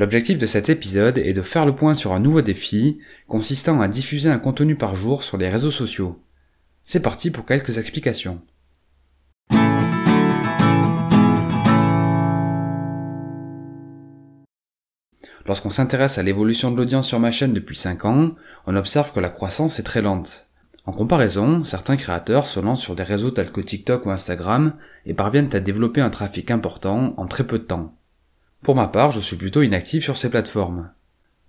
L'objectif de cet épisode est de faire le point sur un nouveau défi consistant à diffuser un contenu par jour sur les réseaux sociaux. C'est parti pour quelques explications. Lorsqu'on s'intéresse à l'évolution de l'audience sur ma chaîne depuis 5 ans, on observe que la croissance est très lente. En comparaison, certains créateurs se lancent sur des réseaux tels que TikTok ou Instagram et parviennent à développer un trafic important en très peu de temps. Pour ma part, je suis plutôt inactif sur ces plateformes.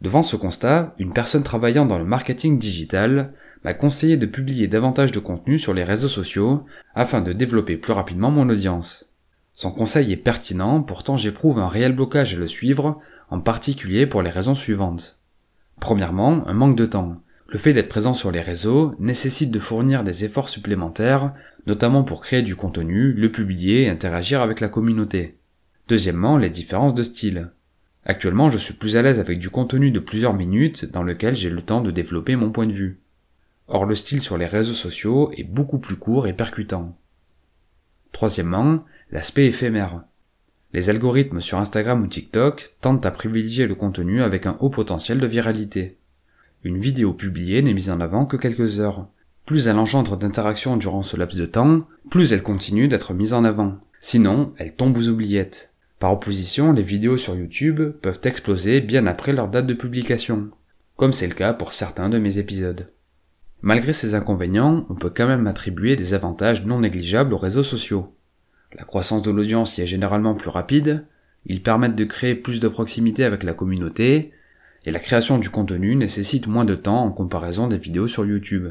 Devant ce constat, une personne travaillant dans le marketing digital m'a conseillé de publier davantage de contenu sur les réseaux sociaux afin de développer plus rapidement mon audience. Son conseil est pertinent, pourtant j'éprouve un réel blocage à le suivre, en particulier pour les raisons suivantes. Premièrement, un manque de temps. Le fait d'être présent sur les réseaux nécessite de fournir des efforts supplémentaires, notamment pour créer du contenu, le publier et interagir avec la communauté. Deuxièmement, les différences de style. Actuellement, je suis plus à l'aise avec du contenu de plusieurs minutes dans lequel j'ai le temps de développer mon point de vue. Or, le style sur les réseaux sociaux est beaucoup plus court et percutant. Troisièmement, l'aspect éphémère. Les algorithmes sur Instagram ou TikTok tentent à privilégier le contenu avec un haut potentiel de viralité. Une vidéo publiée n'est mise en avant que quelques heures. Plus elle engendre d'interactions durant ce laps de temps, plus elle continue d'être mise en avant. Sinon, elle tombe aux oubliettes. Par opposition, les vidéos sur YouTube peuvent exploser bien après leur date de publication, comme c'est le cas pour certains de mes épisodes. Malgré ces inconvénients, on peut quand même attribuer des avantages non négligeables aux réseaux sociaux. La croissance de l'audience y est généralement plus rapide, ils permettent de créer plus de proximité avec la communauté, et la création du contenu nécessite moins de temps en comparaison des vidéos sur YouTube.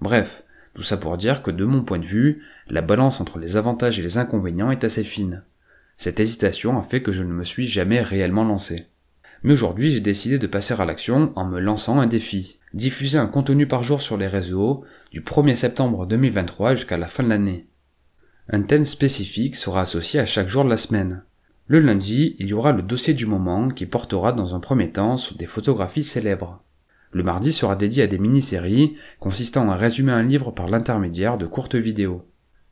Bref, tout ça pour dire que de mon point de vue, la balance entre les avantages et les inconvénients est assez fine. Cette hésitation a fait que je ne me suis jamais réellement lancé. Mais aujourd'hui, j'ai décidé de passer à l'action en me lançant un défi. Diffuser un contenu par jour sur les réseaux du 1er septembre 2023 jusqu'à la fin de l'année. Un thème spécifique sera associé à chaque jour de la semaine. Le lundi, il y aura le dossier du moment qui portera dans un premier temps sur des photographies célèbres. Le mardi sera dédié à des mini-séries consistant à résumer un livre par l'intermédiaire de courtes vidéos.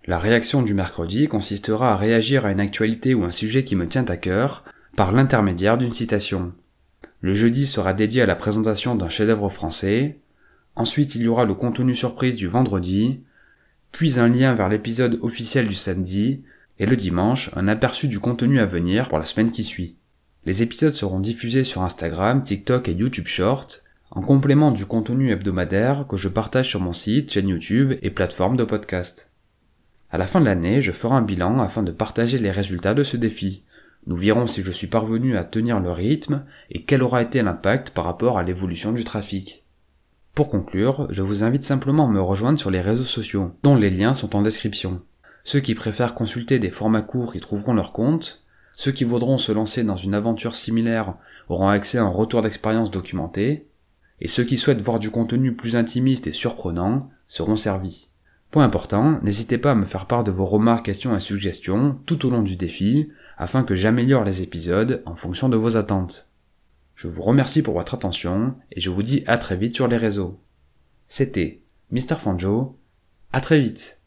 La réaction du mercredi consistera à réagir à une actualité ou un sujet qui me tient à cœur par l'intermédiaire d'une citation. Le jeudi sera dédié à la présentation d'un chef-d'œuvre français. Ensuite, il y aura le contenu surprise du vendredi, puis un lien vers l'épisode officiel du samedi, et le dimanche, un aperçu du contenu à venir pour la semaine qui suit. Les épisodes seront diffusés sur Instagram, TikTok et YouTube Short, en complément du contenu hebdomadaire que je partage sur mon site, chaîne YouTube et plateforme de podcast. À la fin de l'année, je ferai un bilan afin de partager les résultats de ce défi. Nous verrons si je suis parvenu à tenir le rythme et quel aura été l'impact par rapport à l'évolution du trafic. Pour conclure, je vous invite simplement à me rejoindre sur les réseaux sociaux, dont les liens sont en description. Ceux qui préfèrent consulter des formats courts y trouveront leur compte, ceux qui voudront se lancer dans une aventure similaire auront accès à un retour d'expérience documenté, et ceux qui souhaitent voir du contenu plus intimiste et surprenant seront servis. Point important, n'hésitez pas à me faire part de vos remarques, questions et suggestions tout au long du défi, afin que j'améliore les épisodes en fonction de vos attentes. Je vous remercie pour votre attention et je vous dis à très vite sur les réseaux. C'était Mr. Fanjo. À très vite.